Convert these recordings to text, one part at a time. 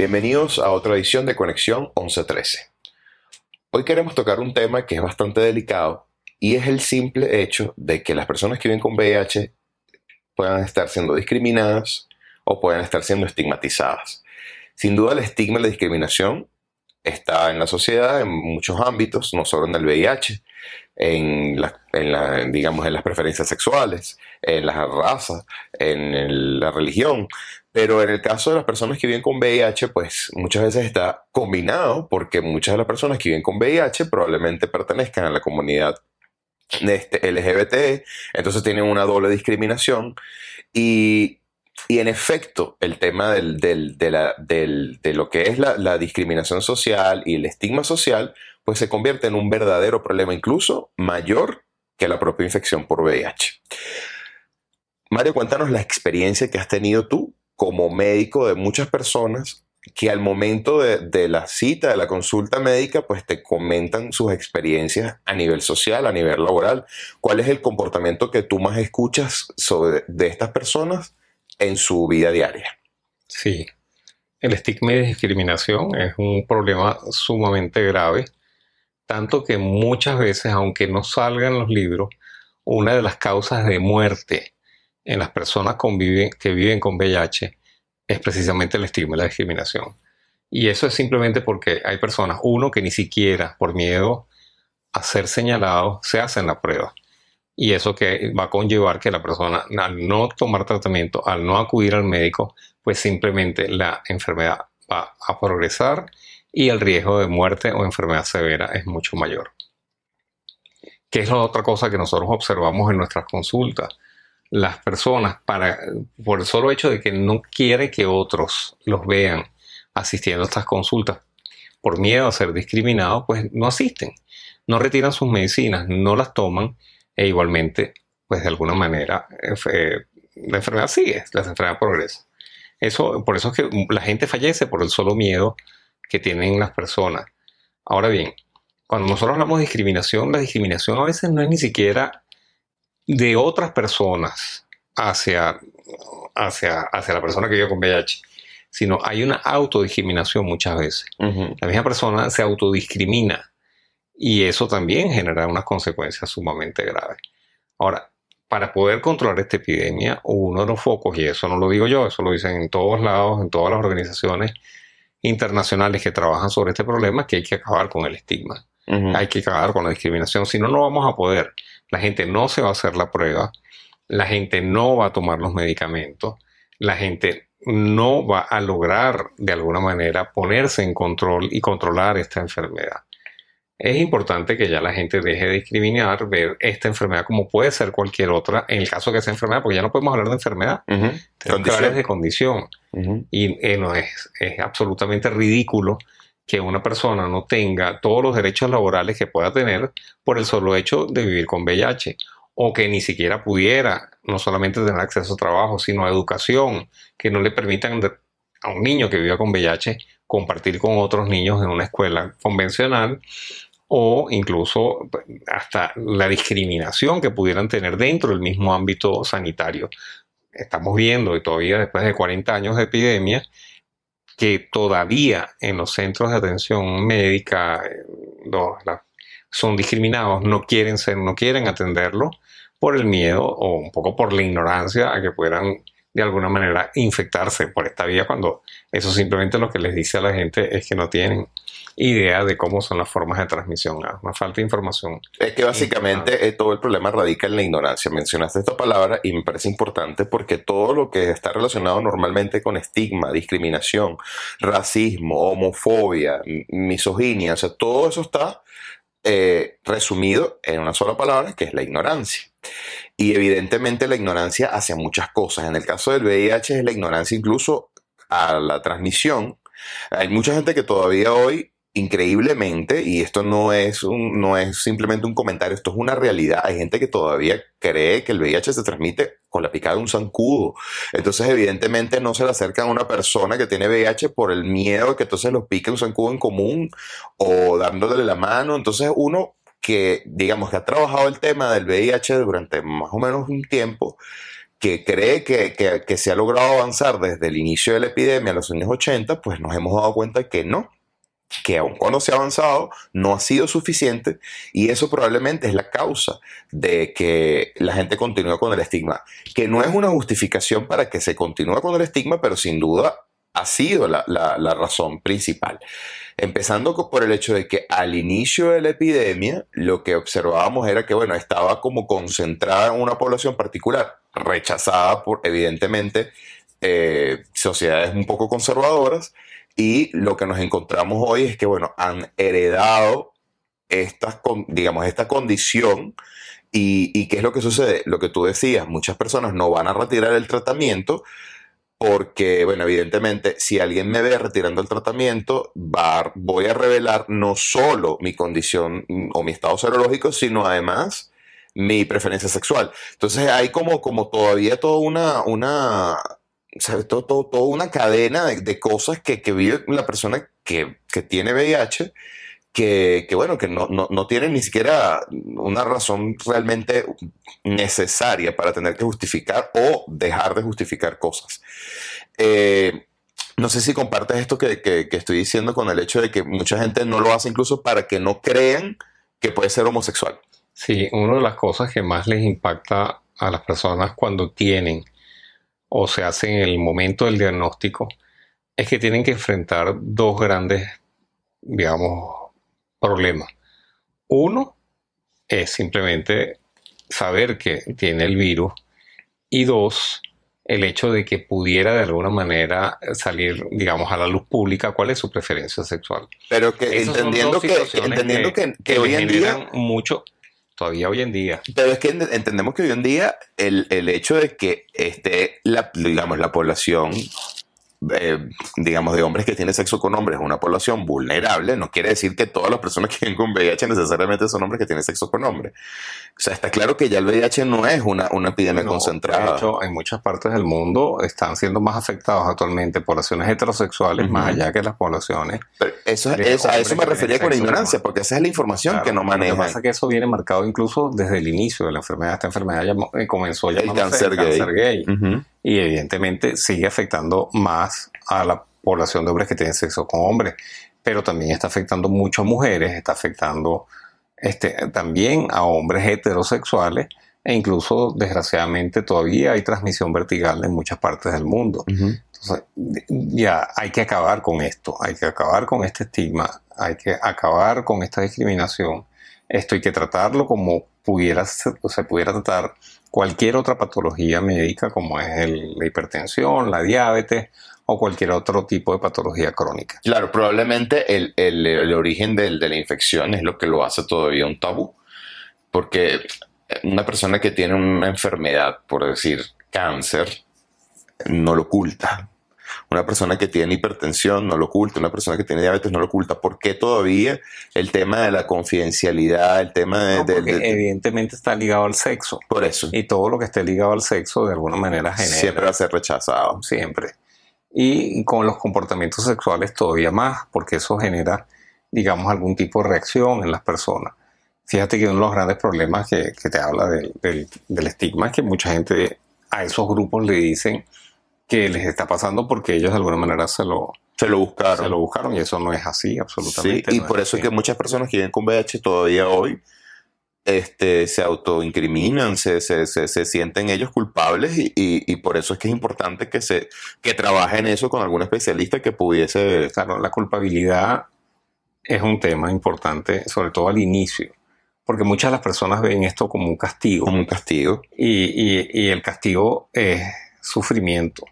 Bienvenidos a otra edición de Conexión 1113. Hoy queremos tocar un tema que es bastante delicado y es el simple hecho de que las personas que viven con VIH puedan estar siendo discriminadas o puedan estar siendo estigmatizadas. Sin duda el estigma y la discriminación está en la sociedad en muchos ámbitos, no solo en el VIH, en, digamos, en las preferencias sexuales, en la raza, en la religión. Pero en el caso de las personas que viven con VIH, pues muchas veces está combinado porque muchas de las personas que viven con VIH probablemente pertenezcan a la comunidad este LGBT, entonces tienen una doble discriminación y y en efecto, el tema del, de, la, de, lo que es la, la, discriminación social y el estigma social, pues se convierte en un verdadero problema, incluso mayor que la propia infección por VIH. Mario, cuéntanos la experiencia que has tenido tú como médico de muchas personas que al momento de, la cita, de la consulta médica, pues te comentan sus experiencias a nivel social, a nivel laboral. ¿Cuál es el comportamiento que tú más escuchas sobre, de estas personas en su vida diaria. Sí, el estigma y discriminación es un problema sumamente grave, tanto que muchas veces, aunque no salgan los libros, una de las causas de muerte en las personas que viven con VIH es precisamente el estigma y la discriminación. Y eso es simplemente porque hay personas, uno, que ni siquiera por miedo a ser señalados se hacen la prueba y eso que va a conllevar que la persona al no tomar tratamiento, al no acudir al médico, pues simplemente la enfermedad va a progresar y el riesgo de muerte o enfermedad severa es mucho mayor. ¿Qué es la otra cosa que nosotros observamos en nuestras consultas? Las personas, para, por el solo hecho de que no quiere que otros los vean asistiendo a estas consultas, por miedo a ser discriminados, pues no asisten, no retiran sus medicinas, no las toman e igualmente, pues de alguna manera, eh, la enfermedad sigue, la enfermedad progresa. Eso, por eso es que la gente fallece por el solo miedo que tienen las personas. Ahora bien, cuando nosotros hablamos de discriminación, la discriminación a veces no es ni siquiera de otras personas hacia, hacia, hacia la persona que vive con VIH, sino hay una autodiscriminación muchas veces. La misma persona se autodiscrimina y eso también genera unas consecuencias sumamente graves. Ahora, para poder controlar esta epidemia, uno de los focos, y eso no lo digo yo, eso lo dicen en todos lados, en todas las organizaciones internacionales que trabajan sobre este problema, es que hay que acabar con el estigma. Hay que acabar con la discriminación, si no, no vamos a poder. La gente no se va a hacer la prueba, la gente no va a tomar los medicamentos, la gente no va a lograr de alguna manera ponerse en control y controlar esta enfermedad. Es importante que ya la gente deje de discriminar, ver esta enfermedad como puede ser cualquier otra, en el caso que sea enfermedad, porque ya no podemos hablar de enfermedad, tenemos que hablar de condición. Y eh, no, es, es absolutamente ridículo que una persona no tenga todos los derechos laborales que pueda tener por el solo hecho de vivir con VIH, o que ni siquiera pudiera no solamente tener acceso a trabajo, sino a educación, que no le permitan a un niño que viva con VIH compartir con otros niños en una escuela convencional o incluso pues, hasta la discriminación que pudieran tener dentro del mismo ámbito sanitario. Estamos viendo, y todavía después de 40 años de epidemia, que todavía en los centros de atención médica eh, son discriminados, no quieren ser, no quieren atenderlo por el miedo o un poco por la ignorancia a que puedan de alguna manera infectarse por esta vía cuando eso simplemente lo que les dice a la gente es que no tienen idea de cómo son las formas de transmisión, una falta de información. Es que básicamente eh, todo el problema radica en la ignorancia. Mencionaste esta palabra y me parece importante porque todo lo que está relacionado normalmente con estigma, discriminación, racismo, homofobia, misoginia, o sea, todo eso está eh, resumido en una sola palabra que es la ignorancia. Y evidentemente la ignorancia hacia muchas cosas. En el caso del VIH es la ignorancia incluso a la transmisión. Hay mucha gente que todavía hoy increíblemente, y esto no es, un, no es simplemente un comentario, esto es una realidad. Hay gente que todavía cree que el VIH se transmite con la picada de un zancudo. Entonces, evidentemente, no se le acercan a una persona que tiene VIH por el miedo de que entonces los pique un zancudo en común o dándole la mano. Entonces, uno que, digamos, que ha trabajado el tema del VIH durante más o menos un tiempo, que cree que, que, que, se ha logrado avanzar desde el inicio de la epidemia a los años 80, pues nos hemos dado cuenta que no, que aun cuando se ha avanzado, no ha sido suficiente y eso probablemente es la causa de que la gente continúe con el estigma, que no es una justificación para que se continúe con el estigma, pero sin duda ha sido la, razón principal. Empezando por el hecho de que al inicio de la epidemia lo que observábamos era que, bueno, estaba como concentrada en una población particular, rechazada por, evidentemente, eh, sociedades un poco conservadoras, y lo que nos encontramos hoy es que, bueno, han heredado esta, digamos, esta condición. Y, y, qué es lo que sucede? Lo que tú decías, muchas personas no van a retirar el tratamiento porque, bueno, evidentemente, si alguien me ve retirando el tratamiento, va, voy a revelar no solo mi condición o mi estado serológico, sino además mi preferencia sexual. Entonces hay como, como todavía toda una, una ¿sabes? Todo, todo, toda una cadena de, de cosas que, que, vive la persona que, que tiene VIH, que, que bueno, que no, no, no, tiene ni siquiera una razón realmente necesaria para tener que justificar o dejar de justificar cosas. Eh, no sé si compartes esto que, que, que, estoy diciendo con el hecho de que mucha gente no lo hace incluso para que no crean que puede ser homosexual. Sí, una de las cosas que más les impacta a las personas cuando tienen o se hace en el momento del diagnóstico, es que tienen que enfrentar dos grandes, digamos, problemas. Uno es simplemente saber que tiene el virus y dos, el hecho de que pudiera de alguna manera salir, digamos, a la luz pública cuál es su preferencia sexual. Pero que entendiendo que, entendiendo que, que, que hoy en día mucho todavía hoy en día. Pero es que entendemos que hoy en día el, el hecho de que esté, la, digamos, la población eh, digamos, de hombres que tienen sexo con hombres, una población vulnerable, no quiere decir que todas las personas que viven con VIH necesariamente son hombres que tienen sexo con hombres. O sea, está claro que ya el VIH no es una, una epidemia no, concentrada. De hecho, en muchas partes del mundo están siendo más afectados actualmente poblaciones heterosexuales, uh -huh. más allá que las poblaciones. Pero eso, es, a eso me refería con la ignorancia, porque esa es la información claro, que no manejan. Lo que pasa es que eso viene marcado incluso desde el inicio de la enfermedad. Esta enfermedad ya eh, comenzó ya el cáncer gay. Cáncer gay. Uh -huh. Y evidentemente sigue afectando más a la población de hombres que tienen sexo con hombres, pero también está afectando mucho a mujeres, está afectando este, también a hombres heterosexuales e incluso desgraciadamente todavía hay transmisión vertical en muchas partes del mundo. Uh -huh. Entonces, ya hay que acabar con esto, hay que acabar con este estigma, hay que acabar con esta discriminación. Esto hay que tratarlo como pudiera, se pudiera tratar cualquier otra patología médica como es el, la hipertensión, la diabetes o cualquier otro tipo de patología crónica. Claro, probablemente el, el, el origen de, de la infección es lo que lo hace todavía un tabú, porque una persona que tiene una enfermedad, por decir cáncer, no lo oculta. Una persona que tiene hipertensión no lo oculta, una persona que tiene diabetes no lo oculta. ¿Por qué todavía el tema de la confidencialidad, el tema de... No, de, de evidentemente está ligado al sexo. Por eso. Y todo lo que esté ligado al sexo de alguna manera genera... Siempre va a ser rechazado. Siempre. Y con los comportamientos sexuales todavía más, porque eso genera, digamos, algún tipo de reacción en las personas. Fíjate que uno de los grandes problemas que, que te habla del, del, del estigma es que mucha gente a esos grupos le dicen que les está pasando porque ellos de alguna manera se lo, se lo buscaron. Se lo buscaron y eso no es así, absolutamente. Sí, y no por es eso así. es que muchas personas que viven con VIH todavía hoy este, se autoincriminan, se, se, se, se, sienten ellos culpables y, y, y, por eso es que es importante que se que trabajen eso con algún especialista que pudiese... Claro, la culpabilidad es un tema importante, sobre todo al inicio, porque muchas de las personas ven esto como un castigo. Como un castigo. Y, y, y el castigo es sufrimiento.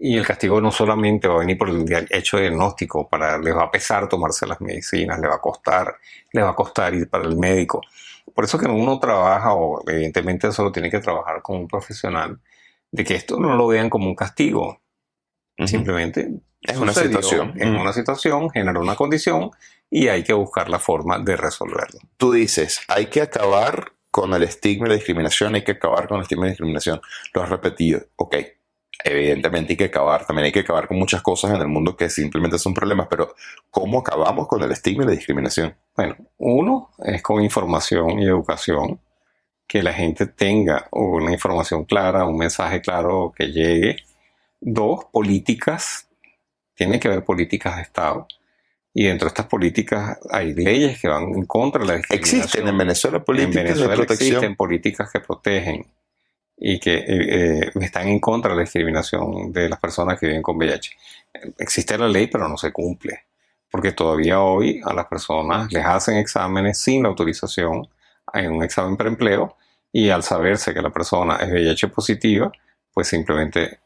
Y el castigo no solamente va a venir por el hecho de diagnóstico, para, les va a pesar tomarse las medicinas, le va a costar, le va a costar ir para el médico. Por eso que uno trabaja, o evidentemente solo tiene que trabajar con un profesional, de que esto no lo vean como un castigo. Uh -huh. Simplemente es una situación. Es uh -huh. una situación, genera una condición y hay que buscar la forma de resolverlo. Tú dices, hay que acabar con el estigma y la discriminación, hay que acabar con el estigma y la discriminación. Lo has repetido, ok evidentemente hay que acabar, también hay que acabar con muchas cosas en el mundo que simplemente son problemas, pero ¿cómo acabamos con el estigma y la discriminación? Bueno, uno es con información y educación que la gente tenga una información clara, un mensaje claro que llegue. Dos, políticas. Tiene que haber políticas de Estado. Y dentro de estas políticas hay leyes que van en contra de la discriminación. Existen en Venezuela políticas en Venezuela de protección. Existen políticas que protegen y que eh, eh, están en contra de la discriminación de las personas que viven con VIH. Existe la ley, pero no se cumple, porque todavía hoy a las personas les hacen exámenes sin la autorización, hay un examen preempleo, y al saberse que la persona es VIH positiva, pues simplemente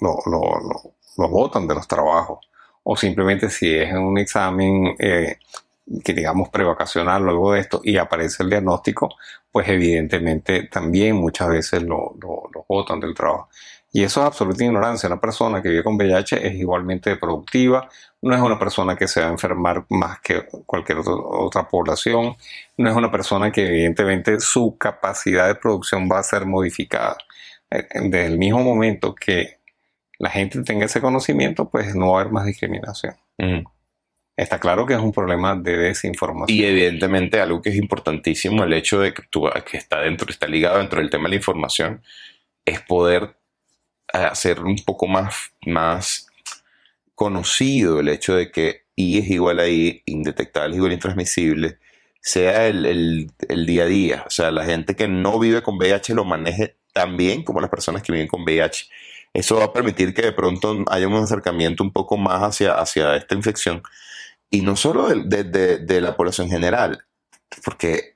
lo, lo, lo, botan de los trabajos. O simplemente si es un examen eh, que digamos prevacacional luego de esto y aparece el diagnóstico, pues evidentemente también muchas veces lo, lo, botan del trabajo. Y eso es absoluta ignorancia. Una persona que vive con VIH es igualmente productiva, no es una persona que se va a enfermar más que cualquier otra población, no es una persona que evidentemente su capacidad de producción va a ser modificada. Eh, desde el mismo momento que la gente tenga ese conocimiento, pues no va a haber más discriminación. Está claro que es un problema de desinformación. Y evidentemente algo que es importantísimo, el hecho de que, está dentro, está ligado dentro del tema de la información, es poder hacer un poco más, más conocido el hecho de que I es igual a I, indetectable igual intransmisible, sea el, el, día a día. O sea, la gente que no vive con VIH lo maneje tan bien como las personas que viven con VIH. Eso va a permitir que de pronto haya un acercamiento un poco más hacia, hacia esta infección y no solo de, la población general, porque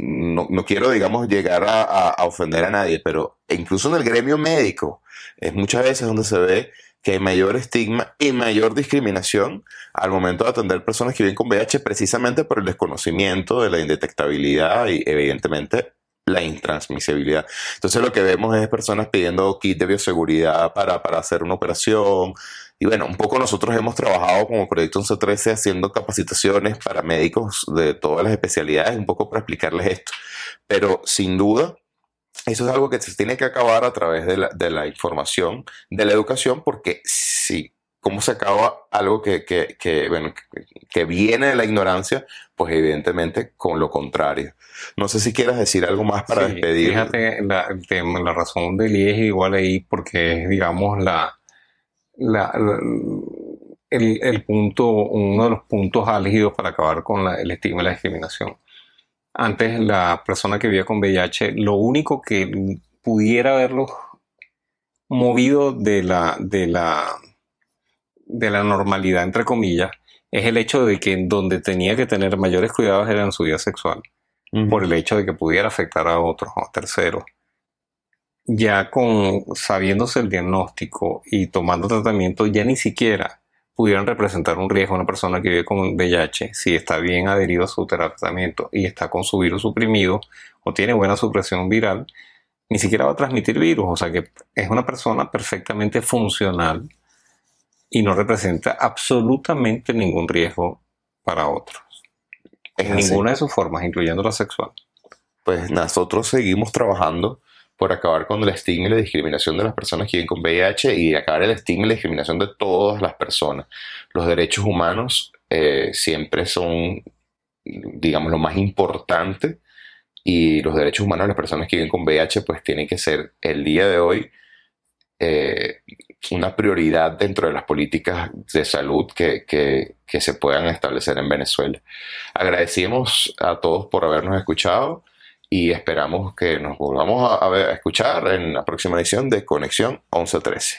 no, quiero, digamos, llegar a, ofender a nadie, pero incluso en el gremio médico es muchas veces donde se ve que hay mayor estigma y mayor discriminación al momento de atender personas que viven con VIH precisamente por el desconocimiento de la indetectabilidad y evidentemente la intransmisibilidad. Entonces lo que vemos es personas pidiendo kit de bioseguridad para, para hacer una operación, y bueno, un poco nosotros hemos trabajado como Proyecto 1113 haciendo capacitaciones para médicos de todas las especialidades, un poco para explicarles esto. Pero sin duda, eso es algo que se tiene que acabar a través de la, de la información, de la educación, porque si, ¿cómo se acaba algo que, que, que, bueno, que, viene de la ignorancia? Pues evidentemente con lo contrario. No sé si quieras decir algo más para despedir. Fíjate, la, la razón del IES igual ahí, porque es, digamos, la el, punto, uno de los puntos álgidos para acabar con el estigma y la discriminación. Antes la persona que vivía con VIH, lo único que pudiera haberlo movido de la, de la, de la normalidad, entre comillas, es el hecho de que donde tenía que tener mayores cuidados era en su vida sexual, por el hecho de que pudiera afectar a otros, a terceros ya con sabiéndose el diagnóstico y tomando tratamiento, ya ni siquiera pudieran representar un riesgo a una persona que vive con VIH si está bien adherido a su tratamiento y está con su virus suprimido o tiene buena supresión viral, ni siquiera va a transmitir virus. O sea que es una persona perfectamente funcional y no representa absolutamente ningún riesgo para otros. En ninguna de sus formas, incluyendo la sexual. Pues nosotros seguimos trabajando por acabar con el estigma y la discriminación de las personas que viven con VIH y acabar el estigma y la discriminación de todas las personas. Los derechos humanos eh, siempre son, digamos, lo más importante y los derechos humanos de las personas que viven con VIH pues tienen que ser el día de hoy eh, una prioridad dentro de las políticas de salud que, que se puedan establecer en Venezuela. Agradecemos a todos por habernos escuchado y esperamos que nos volvamos a, escuchar en la próxima edición de Conexión 1113.